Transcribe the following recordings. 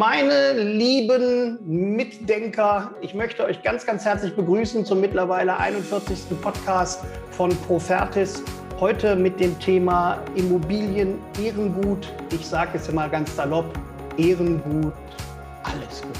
Meine lieben Mitdenker, ich möchte euch ganz, ganz herzlich begrüßen zum mittlerweile 41. Podcast von Profertis. Heute mit dem Thema Immobilien Ehrengut. Ich sage es immer ganz salopp, Ehrengut, alles gut.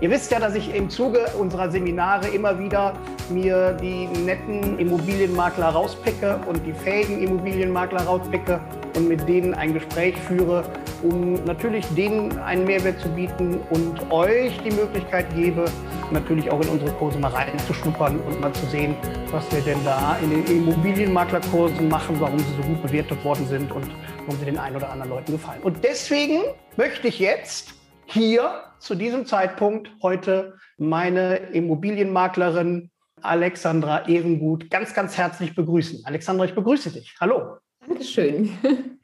Ihr wisst ja, dass ich im Zuge unserer Seminare immer wieder mir die netten Immobilienmakler rauspicke und die fähigen Immobilienmakler rauspicke und mit denen ein Gespräch führe, um natürlich denen einen Mehrwert zu bieten und euch die Möglichkeit gebe, natürlich auch in unsere Kurse mal reinzuschnuppern und mal zu sehen, was wir denn da in den Immobilienmaklerkursen machen, warum sie so gut bewertet worden sind und warum sie den einen oder anderen Leuten gefallen. Und deswegen möchte ich jetzt hier zu diesem Zeitpunkt heute meine Immobilienmaklerin Alexandra Ehrengut ganz, ganz herzlich begrüßen. Alexandra, ich begrüße dich. Hallo. Dankeschön.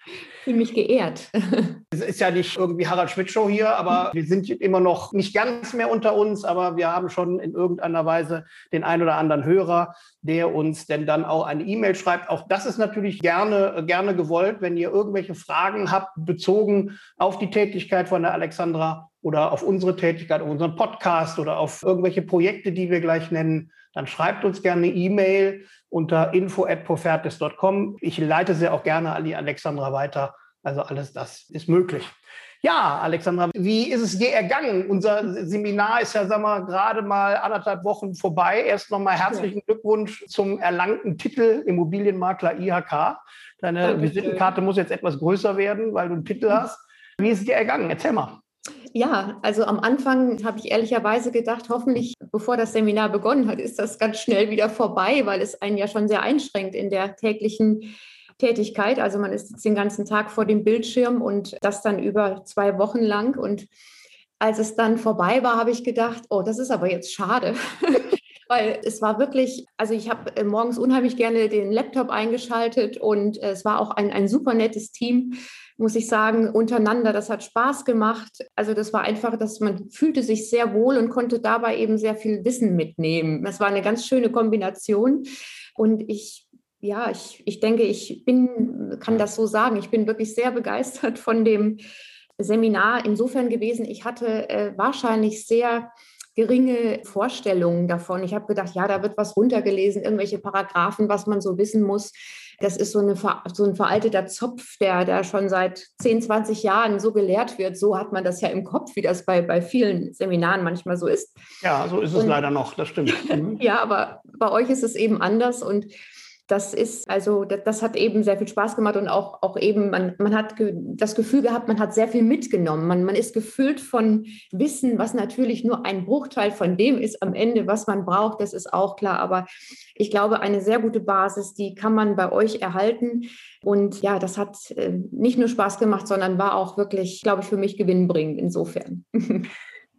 Ich fühle mich geehrt. Es ist ja nicht irgendwie Harald Schmidt Show hier, aber wir sind immer noch nicht ganz mehr unter uns, aber wir haben schon in irgendeiner Weise den ein oder anderen Hörer, der uns denn dann auch eine E-Mail schreibt. Auch das ist natürlich gerne, gerne gewollt, wenn ihr irgendwelche Fragen habt, bezogen auf die Tätigkeit von der Alexandra oder auf unsere Tätigkeit, auf unseren Podcast oder auf irgendwelche Projekte, die wir gleich nennen, dann schreibt uns gerne eine E-Mail unter info@profertis.com. Ich leite sie auch gerne an die Alexandra weiter. Also alles das ist möglich. Ja, Alexandra, wie ist es dir ergangen? Unser Seminar ist ja, sagen wir, gerade mal anderthalb Wochen vorbei. Erst nochmal herzlichen Glückwunsch zum erlangten Titel Immobilienmakler IHK. Deine Dankeschön. Visitenkarte muss jetzt etwas größer werden, weil du einen Titel hast. Wie ist es dir ergangen? Erzähl mal. Ja, also am Anfang habe ich ehrlicherweise gedacht, hoffentlich, bevor das Seminar begonnen hat, ist das ganz schnell wieder vorbei, weil es einen ja schon sehr einschränkt in der täglichen Tätigkeit. Also man ist jetzt den ganzen Tag vor dem Bildschirm und das dann über zwei Wochen lang. Und als es dann vorbei war, habe ich gedacht, oh, das ist aber jetzt schade. weil es war wirklich, also ich habe äh, morgens unheimlich gerne den Laptop eingeschaltet und es war auch ein, ein super nettes Team muss ich sagen, untereinander. Das hat Spaß gemacht. Also das war einfach, dass man fühlte sich sehr wohl und konnte dabei eben sehr viel Wissen mitnehmen. Das war eine ganz schöne Kombination. Und ich, ja, ich, ich denke, ich bin, kann das so sagen, ich bin wirklich sehr begeistert von dem Seminar insofern gewesen. Ich hatte äh, wahrscheinlich sehr geringe Vorstellungen davon. Ich habe gedacht, ja, da wird was runtergelesen, irgendwelche Paragraphen, was man so wissen muss. Das ist so, eine, so ein veralteter Zopf, der, der schon seit 10, 20 Jahren so gelehrt wird. So hat man das ja im Kopf, wie das bei, bei vielen Seminaren manchmal so ist. Ja, so ist es Und, leider noch, das stimmt. Mhm. ja, aber bei euch ist es eben anders. Und das ist, also das, das, hat eben sehr viel Spaß gemacht und auch, auch eben, man, man hat ge das Gefühl gehabt, man hat sehr viel mitgenommen. Man, man ist gefüllt von Wissen, was natürlich nur ein Bruchteil von dem ist am Ende, was man braucht, das ist auch klar. Aber ich glaube, eine sehr gute Basis, die kann man bei euch erhalten. Und ja, das hat äh, nicht nur Spaß gemacht, sondern war auch wirklich, glaube ich, für mich gewinnbringend insofern.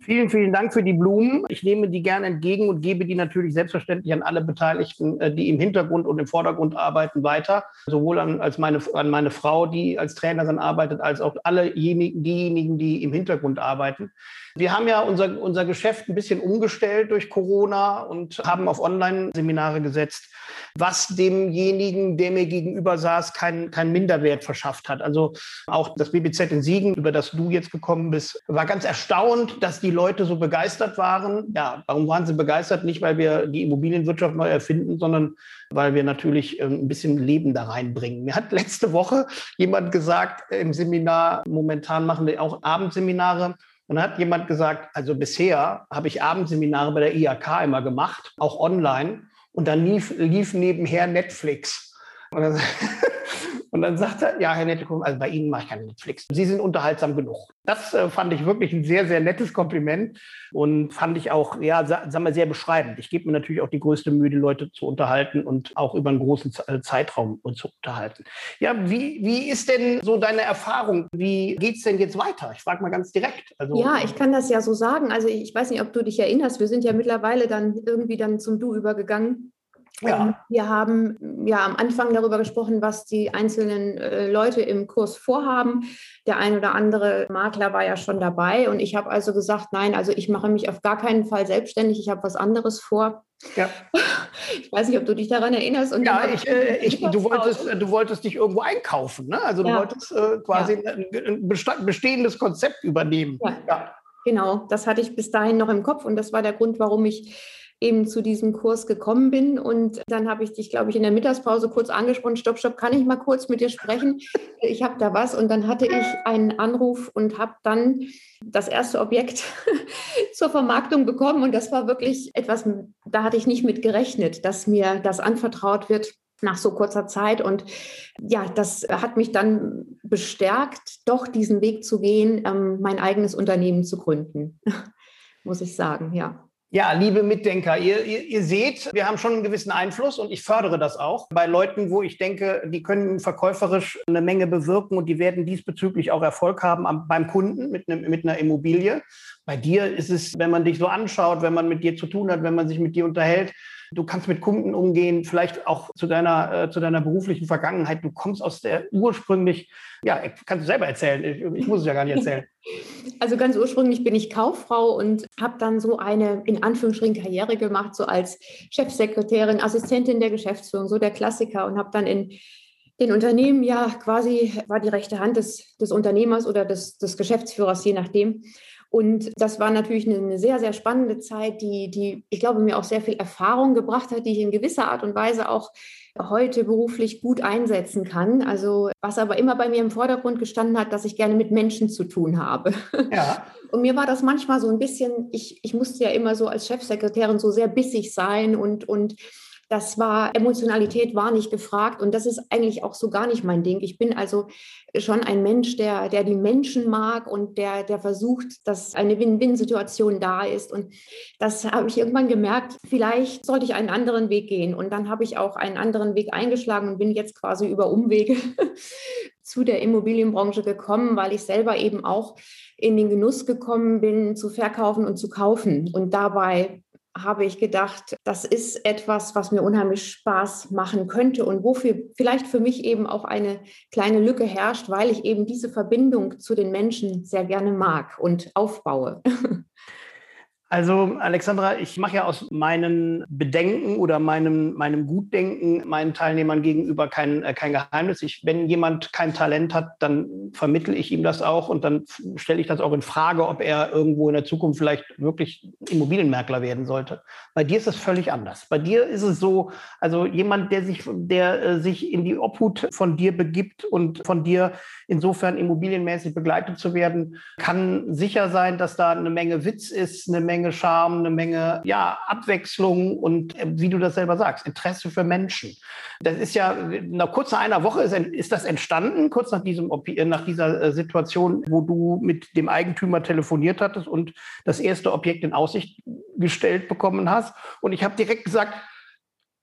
Vielen, vielen Dank für die Blumen. Ich nehme die gerne entgegen und gebe die natürlich selbstverständlich an alle Beteiligten, äh, die im Hintergrund und im Vordergrund arbeiten, weiter. Sowohl an, als meine, an meine Frau, die als Trainerin arbeitet, als auch alle diejenigen, die im Hintergrund arbeiten. Wir haben ja unser, unser Geschäft ein bisschen umgestellt durch Corona und haben auf Online-Seminare gesetzt, was demjenigen, der mir gegenüber saß, keinen kein Minderwert verschafft hat. Also auch das BBZ in Siegen, über das du jetzt gekommen bist, war ganz erstaunt, dass die Leute so begeistert waren. Ja, warum waren sie begeistert? Nicht, weil wir die Immobilienwirtschaft neu erfinden, sondern weil wir natürlich ähm, ein bisschen Leben da reinbringen. Mir hat letzte Woche jemand gesagt im Seminar, momentan machen wir auch Abendseminare, und dann hat jemand gesagt, also bisher habe ich Abendseminare bei der IAK immer gemacht, auch online. Und dann lief, lief nebenher Netflix. Und dann, und dann sagt er, ja, Herr Nettekum, also bei Ihnen mache ich keine Netflix. Sie sind unterhaltsam genug. Das äh, fand ich wirklich ein sehr, sehr nettes Kompliment und fand ich auch, ja, sagen wir, sehr beschreibend. Ich gebe mir natürlich auch die größte Mühe, die Leute zu unterhalten und auch über einen großen äh, Zeitraum zu unterhalten. Ja, wie, wie ist denn so deine Erfahrung? Wie geht es denn jetzt weiter? Ich frage mal ganz direkt. Also, ja, ich kann das ja so sagen. Also ich weiß nicht, ob du dich erinnerst, wir sind ja mittlerweile dann irgendwie dann zum Du übergegangen. Ja. Ähm, wir haben ja am Anfang darüber gesprochen, was die einzelnen äh, Leute im Kurs vorhaben. Der ein oder andere Makler war ja schon dabei und ich habe also gesagt, nein, also ich mache mich auf gar keinen Fall selbstständig, ich habe was anderes vor. Ja. Ich weiß nicht, ob du dich daran erinnerst. Und ja, ich, äh, ich, du, wolltest, du wolltest dich irgendwo einkaufen. Ne? Also du ja. wolltest äh, quasi ja. ein bestehendes Konzept übernehmen. Ja. Genau, das hatte ich bis dahin noch im Kopf und das war der Grund, warum ich eben zu diesem Kurs gekommen bin. Und dann habe ich dich, glaube ich, in der Mittagspause kurz angesprochen, stopp, stopp, kann ich mal kurz mit dir sprechen? Ich habe da was. Und dann hatte ich einen Anruf und habe dann das erste Objekt zur Vermarktung bekommen. Und das war wirklich etwas, da hatte ich nicht mit gerechnet, dass mir das anvertraut wird nach so kurzer Zeit. Und ja, das hat mich dann bestärkt, doch diesen Weg zu gehen, ähm, mein eigenes Unternehmen zu gründen, muss ich sagen, ja. Ja, liebe Mitdenker, ihr, ihr, ihr, seht, wir haben schon einen gewissen Einfluss und ich fördere das auch bei Leuten, wo ich denke, die können verkäuferisch eine Menge bewirken und die werden diesbezüglich auch Erfolg haben am, beim Kunden mit, ne, mit einer Immobilie. Bei dir ist es, wenn man dich so anschaut, wenn man mit dir zu tun hat, wenn man sich mit dir unterhält, Du kannst mit Kunden umgehen, vielleicht auch zu deiner, äh, zu deiner beruflichen Vergangenheit. Du kommst aus der ursprünglich, ja, kannst du selber erzählen. Ich, ich muss es ja gar nicht erzählen. Also ganz ursprünglich bin ich Kauffrau und habe dann so eine in Anführungsstrichen Karriere gemacht, so als Chefsekretärin, Assistentin der Geschäftsführung, so der Klassiker und habe dann in den Unternehmen ja quasi war die rechte Hand des, des Unternehmers oder des, des Geschäftsführers, je nachdem. Und das war natürlich eine, eine, sehr, sehr spannende Zeit, die, die, ich glaube, mir auch sehr viel Erfahrung gebracht hat, die ich in gewisser Art und Weise auch heute beruflich gut einsetzen kann. Also was aber immer bei mir im Vordergrund gestanden hat, dass ich gerne mit Menschen zu tun habe. Ja. Und mir war das manchmal so ein bisschen, ich, ich musste ja immer so als Chefsekretärin so sehr bissig sein und, und das war, Emotionalität war nicht gefragt und das ist eigentlich auch so gar nicht mein Ding. Ich bin also schon ein Mensch, der, der die Menschen mag und der, der versucht, dass eine Win-Win-Situation da ist. Und das habe ich irgendwann gemerkt, vielleicht sollte ich einen anderen Weg gehen. Und dann habe ich auch einen anderen Weg eingeschlagen und bin jetzt quasi über Umwege zu der Immobilienbranche gekommen, weil ich selber eben auch in den Genuss gekommen bin, zu verkaufen und zu kaufen und dabei habe ich gedacht, das ist etwas, was mir unheimlich Spaß machen könnte und wofür vielleicht für mich eben auch eine kleine Lücke herrscht, weil ich eben diese Verbindung zu den Menschen sehr gerne mag und aufbaue. Also Alexandra, ich mache ja aus meinen Bedenken oder meinem, meinem Gutdenken meinen Teilnehmern gegenüber kein, äh, kein Geheimnis. Ich, wenn jemand kein Talent hat, dann vermittle ich ihm das auch und dann stelle ich das auch in Frage, ob er irgendwo in der Zukunft vielleicht wirklich Immobilienmakler werden sollte. Bei dir ist das völlig anders. Bei dir ist es so, also jemand, der sich, der äh, sich in die Obhut von dir begibt und von dir insofern immobilienmäßig begleitet zu werden, kann sicher sein, dass da eine Menge Witz ist, eine Menge Charme, eine Menge ja, Abwechslung und äh, wie du das selber sagst, Interesse für Menschen. Das ist ja nach kurz nach einer Woche ist, ist das entstanden, kurz nach diesem äh, nach dieser äh, Situation, wo du mit dem Eigentümer telefoniert hattest und das erste Objekt in Aussicht gestellt bekommen hast. Und ich habe direkt gesagt,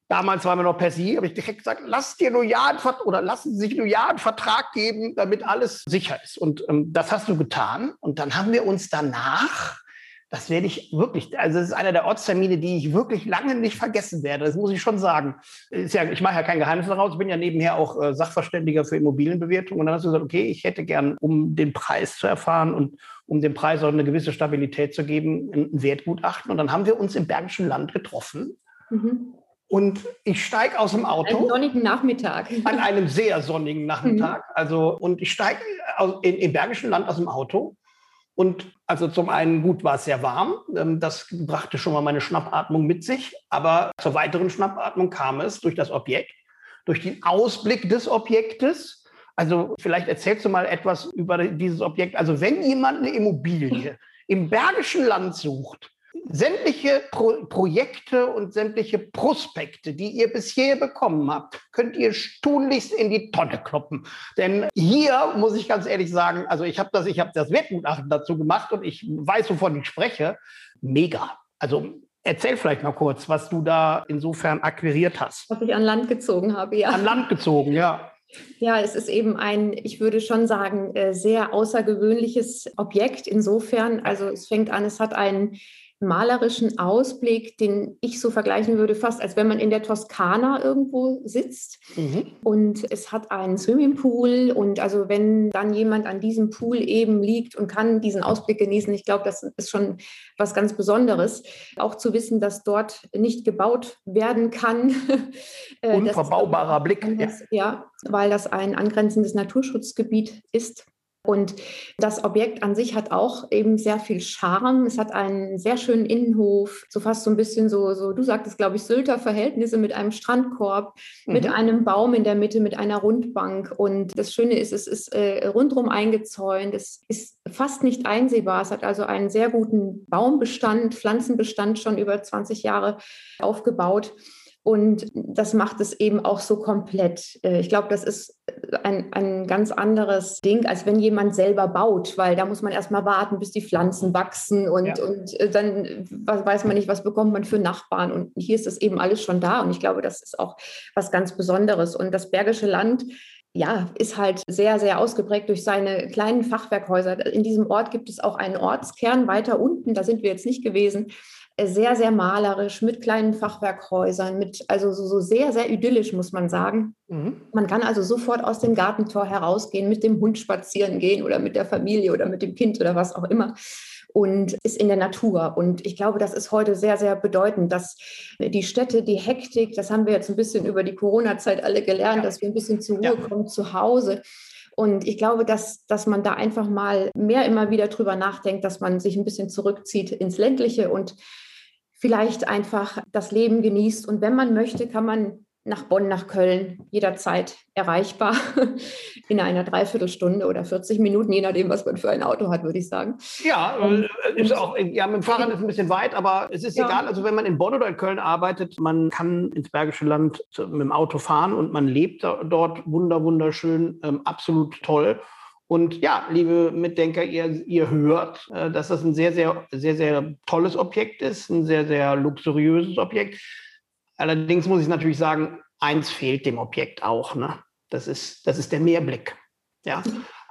Damals waren wir noch per Sie, habe ich direkt gesagt, lass dir nur ja oder lassen Sie sich nur ja einen Vertrag geben, damit alles sicher ist. Und ähm, das hast du getan. Und dann haben wir uns danach, das werde ich wirklich, also das ist einer der Ortstermine, die ich wirklich lange nicht vergessen werde. Das muss ich schon sagen. Ist ja, ich mache ja kein Geheimnis daraus. Ich bin ja nebenher auch äh, Sachverständiger für Immobilienbewertung. Und dann hast du gesagt, okay, ich hätte gern, um den Preis zu erfahren und um dem Preis auch eine gewisse Stabilität zu geben, ein Wertgutachten. Und dann haben wir uns im Bergischen Land getroffen. Mhm und ich steige aus dem Auto. Einen sonnigen Nachmittag. An einem sehr sonnigen Nachmittag. Mhm. Also, und ich steige im Bergischen Land aus dem Auto. Und also zum einen gut war es sehr warm. Ähm, das brachte schon mal meine Schnappatmung mit sich. Aber zur weiteren Schnappatmung kam es durch das Objekt, durch den Ausblick des Objektes. Also vielleicht erzählst du mal etwas über dieses Objekt. Also wenn jemand eine Immobilie im Bergischen Land sucht, sämtliche Pro Projekte und sämtliche Prospekte, die ihr bisher bekommen habt, könnt ihr tunlichst in die Tonne kloppen. Denn hier muss ich ganz ehrlich sagen, also ich habe das, ich habe das Wertgutachten dazu gemacht und ich weiß, wovon ich spreche. Mega. Also Erzähl vielleicht mal kurz, was du da insofern akquiriert hast. Was ich an Land gezogen habe, ja. An Land gezogen, ja. Ja, es ist eben ein, ich würde schon sagen, äh, sehr außergewöhnliches Objekt insofern. Also es fängt an, es hat einen malerischen Ausblick, den ich so vergleichen würde, fast als wenn man in der Toskana irgendwo sitzt. Mhm. Und es hat einen Swimmingpool. Und also wenn dann jemand an diesem Pool eben liegt und kann diesen Ausblick genießen, ich glaube, das ist schon was ganz Besonderes. Auch zu wissen, dass dort nicht gebaut werden kann. Äh, Unverbaubarer Blick. Ja. ja, weil das ein angrenzendes Naturschutzgebiet ist. Und das Objekt an sich hat auch eben sehr viel Charme. Es hat einen sehr schönen Innenhof, so fast so ein bisschen so, so du sagtest, glaube ich, Sylter Verhältnisse mit einem Strandkorb, mhm. mit einem Baum in der Mitte, mit einer Rundbank. Und das Schöne ist, es ist äh, rundrum eingezäunt. Es ist fast nicht einsehbar. Es hat also einen sehr guten Baumbestand, Pflanzenbestand schon über 20 Jahre aufgebaut. Und das macht es eben auch so komplett. Äh, ich glaube, das ist ein, ein ganz anderes Ding, als wenn jemand selber baut, weil da muss man erstmal warten, bis die Pflanzen wachsen und, ja. und äh, dann weiß man nicht, was bekommt man für Nachbarn. Und hier ist das eben alles schon da. Und ich glaube, das ist auch was ganz Besonderes. Und das Bergische Land ja, ist halt sehr, sehr ausgeprägt durch seine kleinen Fachwerkhäuser. In diesem Ort gibt es auch einen Ortskern weiter unten, da sind wir jetzt nicht gewesen sehr, sehr malerisch mit kleinen Fachwerkhäusern, mit, also so, so sehr, sehr idyllisch, muss man sagen. Mhm. Man kann also sofort aus dem Gartentor herausgehen, mit dem Hund spazieren gehen oder mit der Familie oder mit dem Kind oder was auch immer und ist in der Natur. Und ich glaube, das ist heute sehr, sehr bedeutend, dass die Städte, die Hektik, das haben wir jetzt ein bisschen über die Corona-Zeit alle gelernt, ja. dass wir ein bisschen zur Ruhe ja. kommen zu Hause. Und ich glaube, dass, dass man da einfach mal mehr immer wieder drüber nachdenkt, dass man sich ein bisschen zurückzieht ins Ländliche und vielleicht einfach das Leben genießt. Und wenn man möchte, kann man nach Bonn, nach Köln jederzeit erreichbar in einer Dreiviertelstunde oder 40 Minuten, je nachdem, was man für ein Auto hat, würde ich sagen. Ja, äh, ist auch, ja, mit dem Fahrrad ist ein bisschen weit, aber es ist ja. egal. Also wenn man in Bonn oder in Köln arbeitet, man kann ins Bergische Land mit dem Auto fahren und man lebt dort wunder, wunderschön, ähm, absolut toll. Und ja, liebe Mitdenker, ihr, ihr hört, äh, dass das ein sehr, sehr, sehr, sehr tolles Objekt ist, ein sehr, sehr luxuriöses Objekt. Allerdings muss ich natürlich sagen, eins fehlt dem Objekt auch. Ne? Das, ist, das ist der Meerblick. Ja?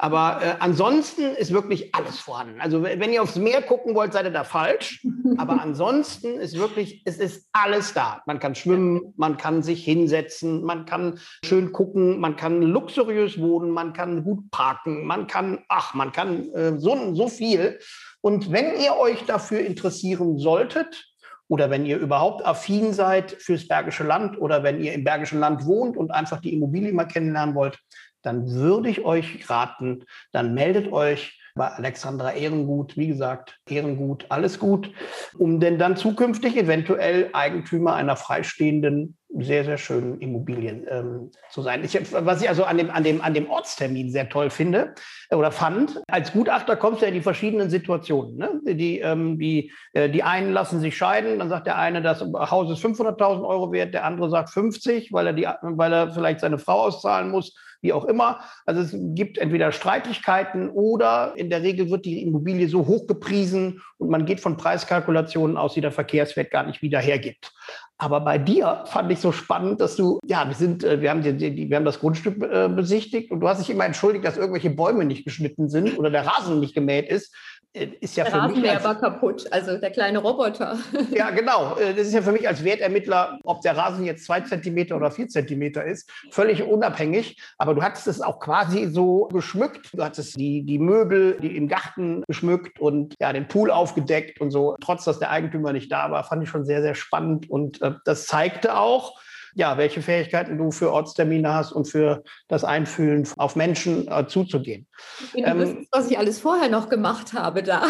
Aber äh, ansonsten ist wirklich alles vorhanden. Also wenn ihr aufs Meer gucken wollt, seid ihr da falsch. Aber ansonsten ist wirklich, es ist alles da. Man kann schwimmen, man kann sich hinsetzen, man kann schön gucken, man kann luxuriös wohnen, man kann gut parken, man kann, ach, man kann äh, so, so viel. Und wenn ihr euch dafür interessieren solltet, oder wenn ihr überhaupt affin seid fürs Bergische Land oder wenn ihr im Bergischen Land wohnt und einfach die Immobilie mal kennenlernen wollt, dann würde ich euch raten, dann meldet euch bei Alexandra Ehrengut, wie gesagt, Ehrengut, alles gut, um denn dann zukünftig eventuell Eigentümer einer freistehenden, sehr, sehr schönen Immobilien ähm, zu sein. Ich, was ich also an dem, an, dem, an dem Ortstermin sehr toll finde äh, oder fand, als Gutachter kommst du ja in die verschiedenen Situationen. Ne? Die, ähm, die, äh, die einen lassen sich scheiden, dann sagt der eine, das Haus ist 500.000 Euro wert, der andere sagt 50, weil er, die, weil er vielleicht seine Frau auszahlen muss wie auch immer. Also es gibt entweder Streitigkeiten oder in der Regel wird die Immobilie so hoch gepriesen und man geht von Preiskalkulationen aus, die der Verkehrswert gar nicht wieder hergibt. Aber bei dir fand ich so spannend, dass du, ja, wir sind, äh, wir haben, die, wir haben das Grundstück äh, besichtigt und du hast dich immer entschuldigt, dass irgendwelche Bäume nicht geschnitten sind oder der Rasen nicht gemäht ist. Äh, ist ja der für mich als, war kaputt, also der kleine Roboter. Ja, genau. Äh, das ist ja für mich als Wertermittler, ob der Rasen jetzt zwei Zentimeter oder vier Zentimeter ist, völlig unabhängig. Aber du hattest es auch quasi so geschmückt. Du hattest die, die Möbel die im Garten geschmückt und ja, den Pool aufgedeckt und so. Trotz, dass der Eigentümer nicht da war, fand ich schon sehr, sehr spannend. Und äh, das zeigte auch, ja, welche Fähigkeiten du für Ortstermine hast und für das Einfühlen auf Menschen äh, zuzugehen. Du ähm, was ich alles vorher noch gemacht habe da.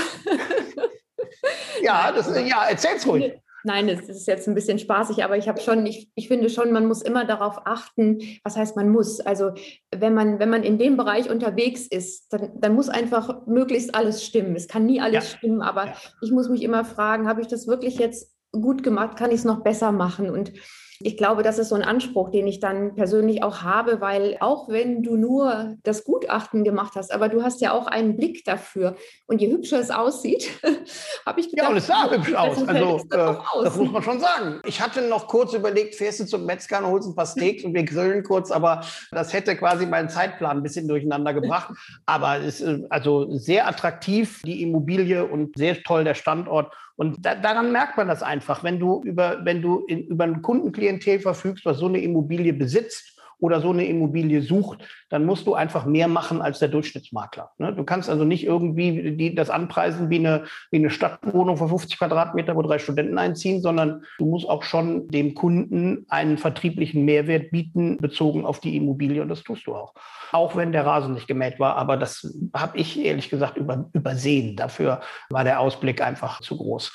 ja, das, ja, erzähl's ruhig. Nein, das ist jetzt ein bisschen spaßig, aber ich habe schon, ich, ich finde schon, man muss immer darauf achten, was heißt man muss. Also wenn man, wenn man in dem Bereich unterwegs ist, dann, dann muss einfach möglichst alles stimmen. Es kann nie alles ja. stimmen, aber ja. ich muss mich immer fragen, habe ich das wirklich jetzt gut gemacht? Kann ich es noch besser machen? Und ich glaube, das ist so ein Anspruch, den ich dann persönlich auch habe, weil auch wenn du nur das Gutachten gemacht hast, aber du hast ja auch einen Blick dafür. Und je hübscher es aussieht, habe ich gedacht. Ja, und es sah hübsch aus. Also, äh, aus. das muss man schon sagen. Ich hatte noch kurz überlegt, fährst du zum Metzger und holst ein paar Steaks und wir grillen kurz, aber das hätte quasi meinen Zeitplan ein bisschen durcheinander gebracht. Aber es ist äh, also sehr attraktiv, die Immobilie und sehr toll der Standort. Und da, daran merkt man das einfach, wenn du über, wenn du in, über ein Kundenklientel verfügst, was so eine Immobilie besitzt oder so eine Immobilie sucht, dann musst du einfach mehr machen als der Durchschnittsmakler. Ne? Du kannst also nicht irgendwie die, das anpreisen wie eine, wie eine Stadtwohnung von 50 Quadratmeter, wo drei Studenten einziehen, sondern du musst auch schon dem Kunden einen vertrieblichen Mehrwert bieten, bezogen auf die Immobilie. Und das tust du auch. Auch wenn der Rasen nicht gemäht war. Aber das habe ich ehrlich gesagt über, übersehen. Dafür war der Ausblick einfach zu groß.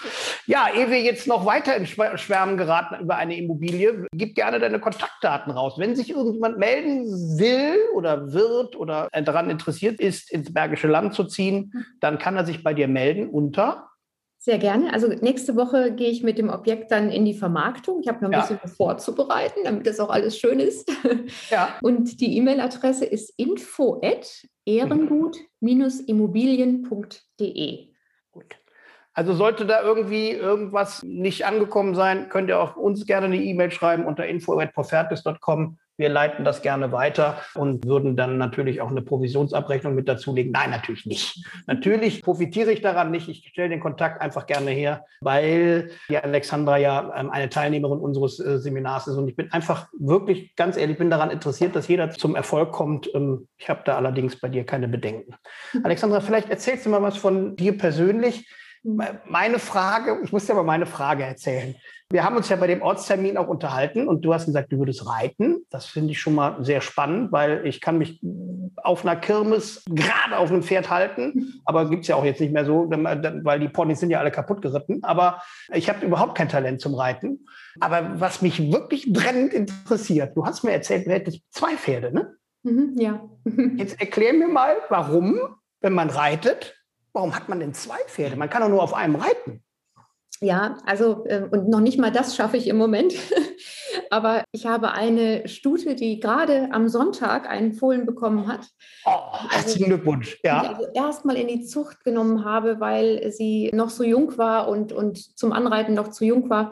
Ja, ehe wir jetzt noch weiter in Schwärmen geraten über eine Immobilie, gib gerne deine Kontaktdaten raus. Wenn sich irgendjemand melden will oder wird oder daran interessiert ist, ins Bergische Land zu ziehen, dann kann er sich bei dir melden unter sehr gerne. Also nächste Woche gehe ich mit dem Objekt dann in die Vermarktung. Ich habe noch ein ja. bisschen was vorzubereiten, damit das auch alles schön ist. Ja. Und die E-Mail-Adresse ist info at ehrengut-immobilien.de. Gut. Also sollte da irgendwie irgendwas nicht angekommen sein, könnt ihr auch uns gerne eine E-Mail schreiben unter info.profertis.com. Wir leiten das gerne weiter und würden dann natürlich auch eine Provisionsabrechnung mit dazulegen. Nein, natürlich nicht. Natürlich profitiere ich daran nicht. Ich stelle den Kontakt einfach gerne her, weil die Alexandra ja ähm, eine Teilnehmerin unseres äh, Seminars ist. Und ich bin einfach wirklich ganz ehrlich, bin daran interessiert, dass jeder zum Erfolg kommt. Ähm, ich habe da allerdings bei dir keine Bedenken. Mhm. Alexandra, vielleicht erzählst du mal was von dir persönlich. Meine Frage, ich muss dir aber meine Frage erzählen. Wir haben uns ja bei dem Ortstermin auch unterhalten und du hast gesagt, du würdest reiten. Das finde ich schon mal sehr spannend, weil ich kann mich auf einer Kirmes gerade auf einem Pferd halten, aber gibt es ja auch jetzt nicht mehr so, weil die Ponys sind ja alle kaputt geritten. Aber ich habe überhaupt kein Talent zum Reiten. Aber was mich wirklich brennend interessiert, du hast mir erzählt, du hättest zwei Pferde, ne? Mhm, ja. Jetzt erklär mir mal, warum, wenn man reitet, warum hat man denn zwei Pferde? Man kann doch nur auf einem reiten. Ja, also ähm, und noch nicht mal das schaffe ich im Moment. Aber ich habe eine Stute, die gerade am Sonntag einen Fohlen bekommen hat. Oh, herzlichen also, Glückwunsch. Ja. Die ich also erstmal in die Zucht genommen habe, weil sie noch so jung war und, und zum Anreiten noch zu jung war.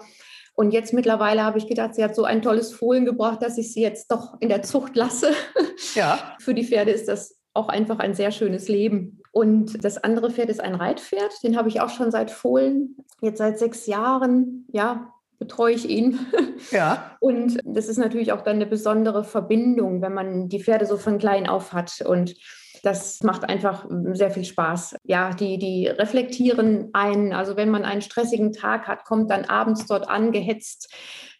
Und jetzt mittlerweile habe ich gedacht, sie hat so ein tolles Fohlen gebracht, dass ich sie jetzt doch in der Zucht lasse. Ja. Für die Pferde ist das auch einfach ein sehr schönes Leben. Und das andere Pferd ist ein Reitpferd, den habe ich auch schon seit Fohlen, jetzt seit sechs Jahren, ja, betreue ich ihn. Ja. Und das ist natürlich auch dann eine besondere Verbindung, wenn man die Pferde so von klein auf hat. Und das macht einfach sehr viel Spaß. Ja, die, die reflektieren einen. Also wenn man einen stressigen Tag hat, kommt dann abends dort angehetzt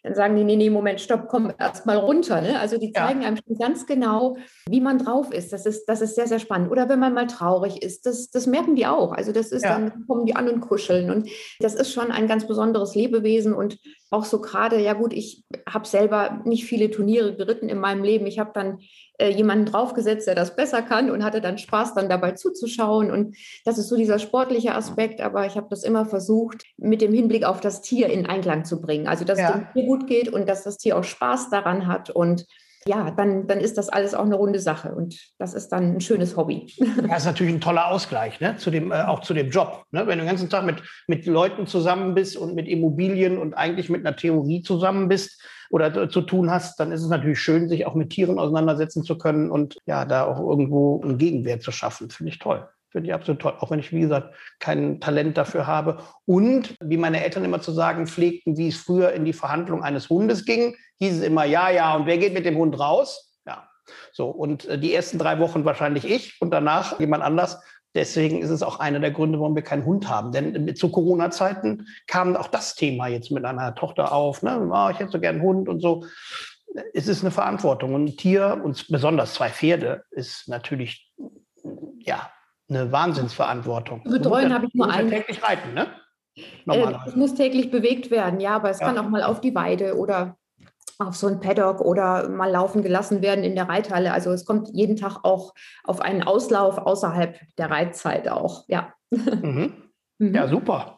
dann sagen die, nee, nee, Moment, stopp, komm erst mal runter. Ne? Also die zeigen ja. einem schon ganz genau, wie man drauf ist. Das ist, das ist sehr, sehr spannend. Oder wenn man mal traurig ist, das, das merken die auch. Also das ist, ja. dann kommen die an und kuscheln. Und das ist schon ein ganz besonderes Lebewesen. Und auch so gerade, ja gut, ich habe selber nicht viele Turniere geritten in meinem Leben. Ich habe dann äh, jemanden draufgesetzt, der das besser kann und hatte dann Spaß, dann dabei zuzuschauen. Und das ist so dieser sportliche Aspekt, aber ich habe das immer versucht, mit dem Hinblick auf das Tier in Einklang zu bringen. Also, dass ja. dem Tier gut geht und dass das Tier auch Spaß daran hat und ja, dann, dann ist das alles auch eine runde Sache und das ist dann ein schönes Hobby. Das ist natürlich ein toller Ausgleich, ne? zu dem, äh, auch zu dem Job. Ne? Wenn du den ganzen Tag mit, mit Leuten zusammen bist und mit Immobilien und eigentlich mit einer Theorie zusammen bist, oder zu tun hast, dann ist es natürlich schön, sich auch mit Tieren auseinandersetzen zu können und ja, da auch irgendwo einen Gegenwert zu schaffen. Finde ich toll. Finde ich absolut toll. Auch wenn ich, wie gesagt, kein Talent dafür habe. Und wie meine Eltern immer zu sagen pflegten, wie es früher in die Verhandlung eines Hundes ging, hieß es immer, ja, ja, und wer geht mit dem Hund raus? Ja. So, und äh, die ersten drei Wochen wahrscheinlich ich und danach jemand anders. Deswegen ist es auch einer der Gründe, warum wir keinen Hund haben. Denn zu Corona-Zeiten kam auch das Thema jetzt mit einer Tochter auf. Ne? Oh, ich hätte so gern einen Hund und so. Es ist eine Verantwortung. Und ein Tier, und besonders zwei Pferde, ist natürlich ja, eine Wahnsinnsverantwortung. Betreuen habe ich nur einen. täglich reiten, ne? Äh, es muss täglich bewegt werden, ja, aber es ja. kann auch mal auf die Weide oder auf so ein Paddock oder mal laufen gelassen werden in der Reithalle. Also es kommt jeden Tag auch auf einen Auslauf außerhalb der Reitzeit auch, ja. Mhm. Mhm. Ja, super.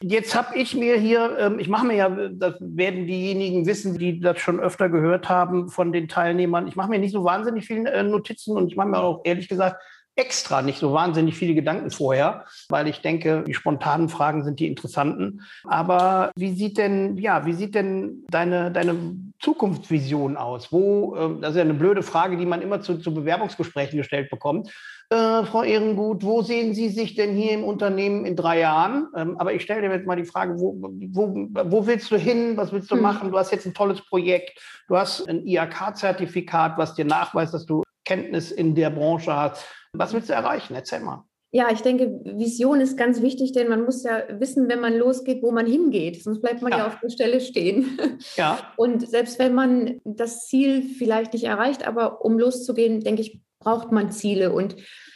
Jetzt habe ich mir hier, ähm, ich mache mir ja, das werden diejenigen wissen, die das schon öfter gehört haben von den Teilnehmern, ich mache mir nicht so wahnsinnig viele äh, Notizen und ich mache mir auch ehrlich gesagt extra nicht so wahnsinnig viele Gedanken vorher, weil ich denke, die spontanen Fragen sind die interessanten. Aber wie sieht denn, ja, wie sieht denn deine, deine Zukunftsvision aus? Wo, äh, das ist ja eine blöde Frage, die man immer zu, zu Bewerbungsgesprächen gestellt bekommt. Äh, Frau Ehrengut, wo sehen Sie sich denn hier im Unternehmen in drei Jahren? Ähm, aber ich stelle dir jetzt mal die Frage, wo, wo, wo willst du hin? Was willst du hm. machen? Du hast jetzt ein tolles Projekt. Du hast ein IHK-Zertifikat, was dir nachweist, dass du Kenntnis in der Branche hast. Was willst du erreichen? Erzähl mal. Ja, ich denke, Vision ist ganz wichtig, denn man muss ja wissen, wenn man losgeht, wo man hingeht. Sonst bleibt man ja, ja auf der Stelle stehen. Ja. Und selbst wenn man das Ziel vielleicht nicht erreicht, aber um loszugehen, denke ich, braucht man Ziele. Und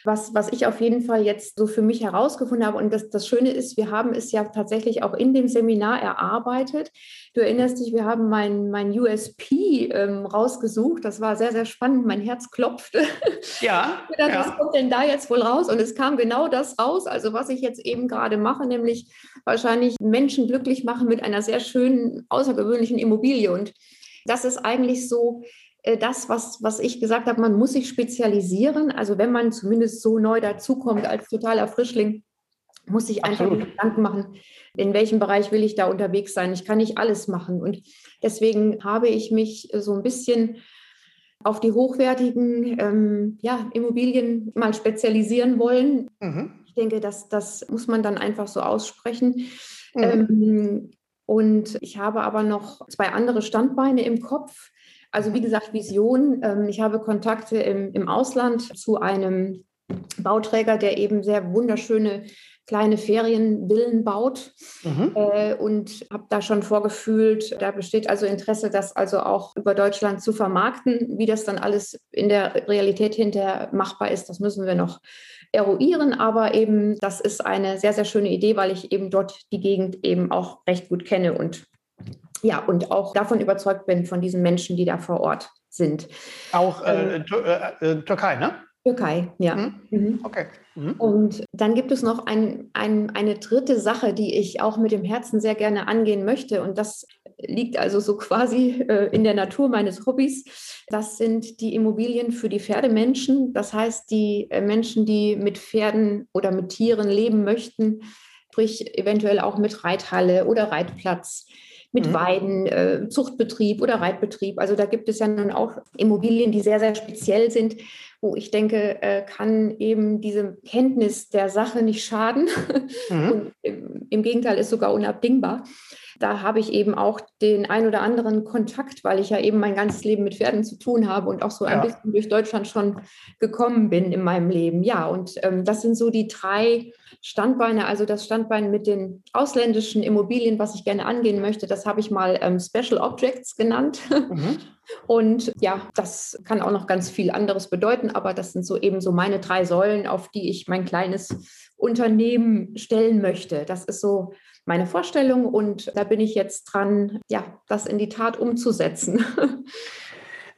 was, was ich auf jeden Fall jetzt so für mich herausgefunden habe, und das, das Schöne ist, wir haben es ja tatsächlich auch in dem Seminar erarbeitet. Du erinnerst dich, wir haben mein, mein USP ähm, rausgesucht. Das war sehr, sehr spannend. Mein Herz klopfte. Ja. dachte, ja. Was kommt denn da jetzt wohl raus? Und es kam genau das raus, also was ich jetzt eben gerade mache, nämlich wahrscheinlich Menschen glücklich machen mit einer sehr schönen, außergewöhnlichen Immobilie. Und das ist eigentlich so das, was, was ich gesagt habe, man muss sich spezialisieren. Also wenn man zumindest so neu dazukommt als totaler Frischling, muss sich einfach Gedanken machen, in welchem Bereich will ich da unterwegs sein. Ich kann nicht alles machen. Und deswegen habe ich mich so ein bisschen auf die hochwertigen ähm, ja, Immobilien mal spezialisieren wollen. Mhm. Ich denke, das, das muss man dann einfach so aussprechen. Mhm. Ähm, und ich habe aber noch zwei andere Standbeine im Kopf. Also wie gesagt, Vision. Ähm, ich habe Kontakte im, im Ausland zu einem Bauträger, der eben sehr wunderschöne kleine Ferienvillen baut mhm. äh, und habe da schon vorgefühlt, da besteht also Interesse, das also auch über Deutschland zu vermarkten. Wie das dann alles in der Realität hinterher machbar ist, das müssen wir noch eruieren, aber eben das ist eine sehr, sehr schöne Idee, weil ich eben dort die Gegend eben auch recht gut kenne und ja, und auch davon überzeugt bin, von diesen Menschen, die da vor Ort sind. Auch äh, ähm, äh, äh, Türkei, ne? Türkei, ja. Mhm. Mhm. Okay. Mhm. Und dann gibt es noch ein, ein, eine dritte Sache, die ich auch mit dem Herzen sehr gerne angehen möchte. Und das liegt also so quasi äh, in der Natur meines Hobbys. Das sind die Immobilien für die Pferdemenschen. Das heißt, die äh, Menschen, die mit Pferden oder mit Tieren leben möchten, sprich eventuell auch mit Reithalle oder Reitplatz mit mhm. Weiden, äh, Zuchtbetrieb oder Reitbetrieb. Also da gibt es ja nun auch Immobilien, die sehr, sehr speziell sind, wo ich denke, äh, kann eben diese Kenntnis der Sache nicht schaden. Mhm. Und im, im Gegenteil ist sogar unabdingbar. Da habe ich eben auch den ein oder anderen Kontakt, weil ich ja eben mein ganzes Leben mit Pferden zu tun habe und auch so ein ja. bisschen durch Deutschland schon gekommen bin in meinem Leben. Ja, und ähm, das sind so die drei Standbeine, also das Standbein mit den ausländischen Immobilien, was ich gerne angehen möchte, das habe ich mal ähm, Special Objects genannt. Mhm. Und ja, das kann auch noch ganz viel anderes bedeuten, aber das sind so eben so meine drei Säulen, auf die ich mein kleines Unternehmen stellen möchte. Das ist so meine Vorstellung und da bin ich jetzt dran, ja, das in die Tat umzusetzen.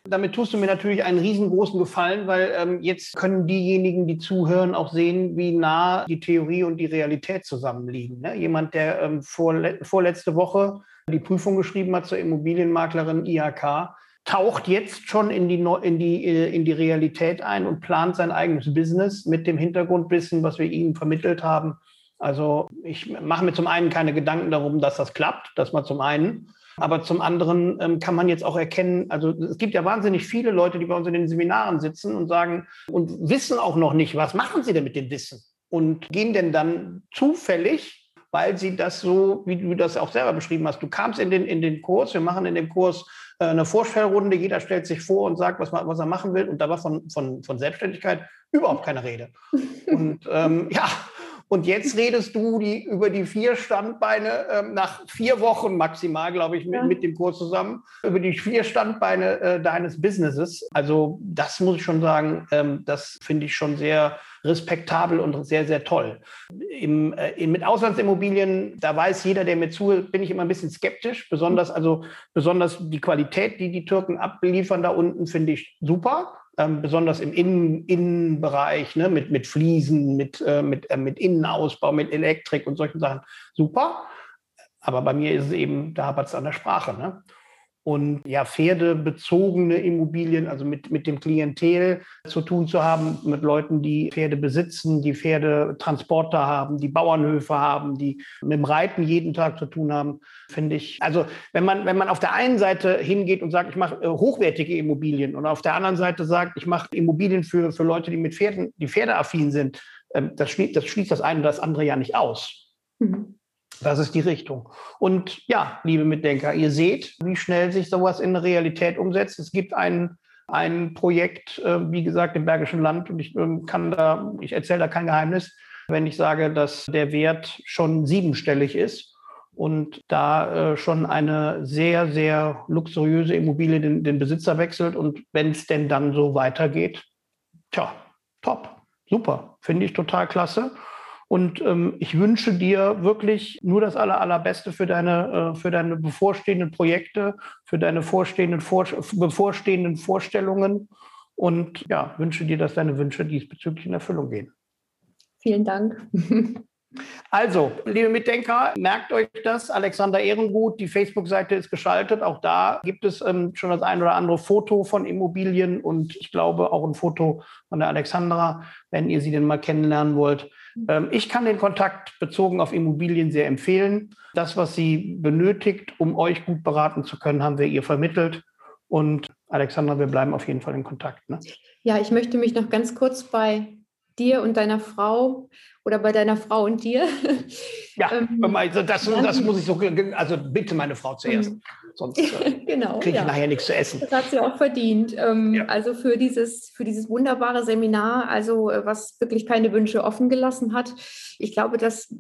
Damit tust du mir natürlich einen riesengroßen Gefallen, weil ähm, jetzt können diejenigen, die zuhören, auch sehen, wie nah die Theorie und die Realität zusammenliegen. Ne? Jemand, der ähm, vorle vorletzte Woche die Prüfung geschrieben hat zur Immobilienmaklerin IHK, taucht jetzt schon in die, in, die, äh, in die Realität ein und plant sein eigenes Business mit dem Hintergrundwissen, was wir ihm vermittelt haben. Also ich mache mir zum einen keine Gedanken darum, dass das klappt, das mal zum einen. Aber zum anderen ähm, kann man jetzt auch erkennen, also es gibt ja wahnsinnig viele Leute, die bei uns in den Seminaren sitzen und sagen und wissen auch noch nicht, was machen sie denn mit dem Wissen? Und gehen denn dann zufällig, weil sie das so, wie du das auch selber beschrieben hast, du kamst in den, in den Kurs, wir machen in dem Kurs äh, eine Vorstellrunde, jeder stellt sich vor und sagt, was, was er machen will. Und da war von, von, von Selbstständigkeit überhaupt keine Rede. Und ähm, ja, und jetzt redest du die, über die vier Standbeine ähm, nach vier Wochen maximal, glaube ich, mit, mit, dem Kurs zusammen, über die vier Standbeine äh, deines Businesses. Also das muss ich schon sagen, ähm, das finde ich schon sehr respektabel und sehr, sehr toll. Im, äh, mit Auslandsimmobilien, da weiß jeder, der mir zuhört, bin ich immer ein bisschen skeptisch. Besonders, also besonders die Qualität, die die Türken abliefern da unten, finde ich super ähm, besonders im Innen, Innenbereich, ne, mit, mit Fliesen, mit, äh, mit, äh, mit Innenausbau, mit Elektrik und solchen Sachen. Super. Aber bei mir ist es eben, da hapert es an der Sprache. Ne? Und ja, pferdebezogene Immobilien, also mit, mit dem Klientel zu tun zu haben, mit Leuten, die Pferde besitzen, die Pferdetransporter haben, die Bauernhöfe haben, die mit dem Reiten jeden Tag zu tun haben, finde ich. Also wenn man, wenn man auf der einen Seite hingeht und sagt, ich mache äh, hochwertige Immobilien und auf der anderen Seite sagt, ich mache Immobilien für, für Leute, die mit Pferden, die pferdeaffin sind, äh, das, schließt, das schließt das eine und das andere ja nicht aus. Mhm. Das ist die Richtung. Und ja, liebe Mitdenker, ihr seht, wie schnell sich sowas in Realität umsetzt. Es gibt ein, ein Projekt, äh, wie gesagt, im Bergischen Land und ich ähm, kann da, ich erzähle da kein Geheimnis, wenn ich sage, dass der Wert schon siebenstellig ist und da äh, schon eine sehr, sehr luxuriöse Immobilie den, den Besitzer wechselt und wenn es denn dann so weitergeht, tja, top, super, finde ich total klasse. Und ähm, ich wünsche dir wirklich nur das aller, allerbeste für deine, äh, für deine bevorstehenden Projekte, für deine vorstehenden, vor, bevorstehenden Vorstellungen und ja, wünsche dir, dass deine Wünsche diesbezüglich in Erfüllung gehen. Vielen Dank. Also, liebe Mitdenker, merkt euch das. Alexander Ehrengut, die Facebook-Seite ist geschaltet. Auch da gibt es ähm, schon das ein oder andere Foto von Immobilien und ich glaube auch ein Foto von der Alexandra, wenn ihr sie denn mal kennenlernen wollt. Ähm, ich kann den Kontakt bezogen auf Immobilien sehr empfehlen. Das, was sie benötigt, um euch gut beraten zu können, haben wir ihr vermittelt. Und Alexandra, wir bleiben auf jeden Fall in Kontakt. Ne? Ja, ich möchte mich noch ganz kurz bei dir und deiner Frau oder bei deiner Frau und dir. Ja, ähm, also das, das muss ich so, also bitte meine Frau zuerst. Mhm. Sonst äh, genau, kriege ich ja. nachher nichts zu essen. Das hat sie auch verdient. Ähm, ja. Also für dieses, für dieses wunderbare Seminar, also äh, was wirklich keine Wünsche offen gelassen hat. Ich glaube, das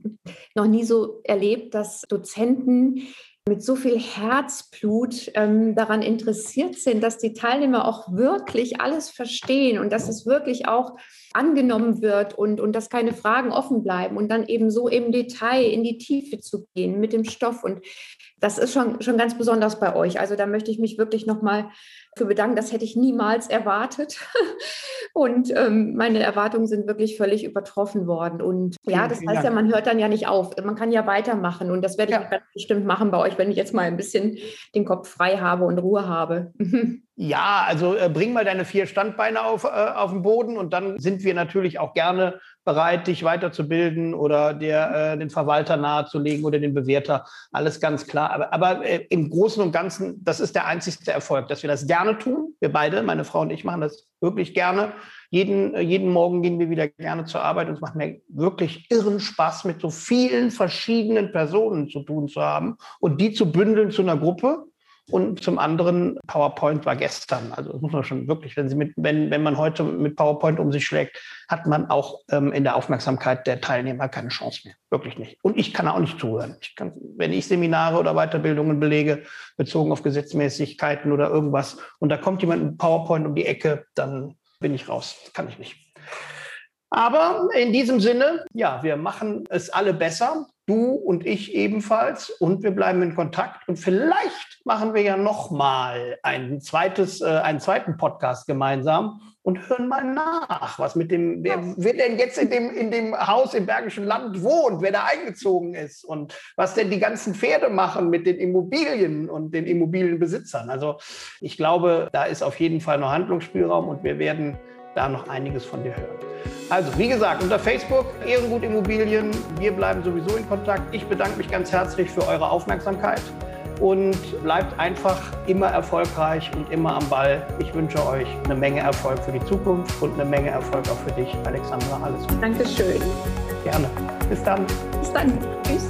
noch nie so erlebt, dass Dozenten mit so viel Herzblut ähm, daran interessiert sind, dass die Teilnehmer auch wirklich alles verstehen und dass es wirklich auch angenommen wird und, und dass keine Fragen offen bleiben und dann eben so im Detail in die Tiefe zu gehen mit dem Stoff. Und das ist schon, schon ganz besonders bei euch. Also da möchte ich mich wirklich nochmal für bedanken. Das hätte ich niemals erwartet. Und ähm, meine Erwartungen sind wirklich völlig übertroffen worden. Und ja, das heißt ja, man hört dann ja nicht auf. Man kann ja weitermachen. Und das werde ich ja. ganz bestimmt machen bei euch, wenn ich jetzt mal ein bisschen den Kopf frei habe und Ruhe habe. Ja, also äh, bring mal deine vier Standbeine auf, äh, auf den Boden und dann sind wir natürlich auch gerne bereit, dich weiterzubilden oder dir äh, den Verwalter nahezulegen oder den Bewerter. Alles ganz klar. Aber, aber äh, im Großen und Ganzen, das ist der einzigste Erfolg, dass wir das gerne tun. Wir beide, meine Frau und ich, machen das wirklich gerne. Jeden, äh, jeden Morgen gehen wir wieder gerne zur Arbeit und es macht mir wirklich irren Spaß, mit so vielen verschiedenen Personen zu tun zu haben und die zu bündeln zu einer Gruppe und zum anderen, PowerPoint war gestern. Also das muss man schon wirklich, wenn, Sie mit, wenn, wenn man heute mit PowerPoint um sich schlägt, hat man auch ähm, in der Aufmerksamkeit der Teilnehmer keine Chance mehr. Wirklich nicht. Und ich kann auch nicht zuhören. Ich kann, wenn ich Seminare oder Weiterbildungen belege, bezogen auf Gesetzmäßigkeiten oder irgendwas, und da kommt jemand mit PowerPoint um die Ecke, dann bin ich raus. Das kann ich nicht. Aber in diesem Sinne, ja, wir machen es alle besser du und ich ebenfalls. Und wir bleiben in Kontakt. Und vielleicht machen wir ja noch mal ein zweites, äh, einen zweiten Podcast gemeinsam und hören mal nach, was mit dem, wer, wer denn jetzt in dem, in dem Haus im Bergischen Land wohnt, wer da eingezogen ist und was denn die ganzen Pferde machen mit den Immobilien und den Immobilienbesitzern. Also ich glaube, da ist auf jeden Fall noch Handlungsspielraum und wir werden da noch einiges von dir hören. Also, wie gesagt, unter Facebook Ehrengut Immobilien. Wir bleiben sowieso in Kontakt. Ich bedanke mich ganz herzlich für eure Aufmerksamkeit und bleibt einfach immer erfolgreich und immer am Ball. Ich wünsche euch eine Menge Erfolg für die Zukunft und eine Menge Erfolg auch für dich, Alexandra. Alles Gute. Dankeschön. Gerne. Bis dann. Bis dann. Tschüss.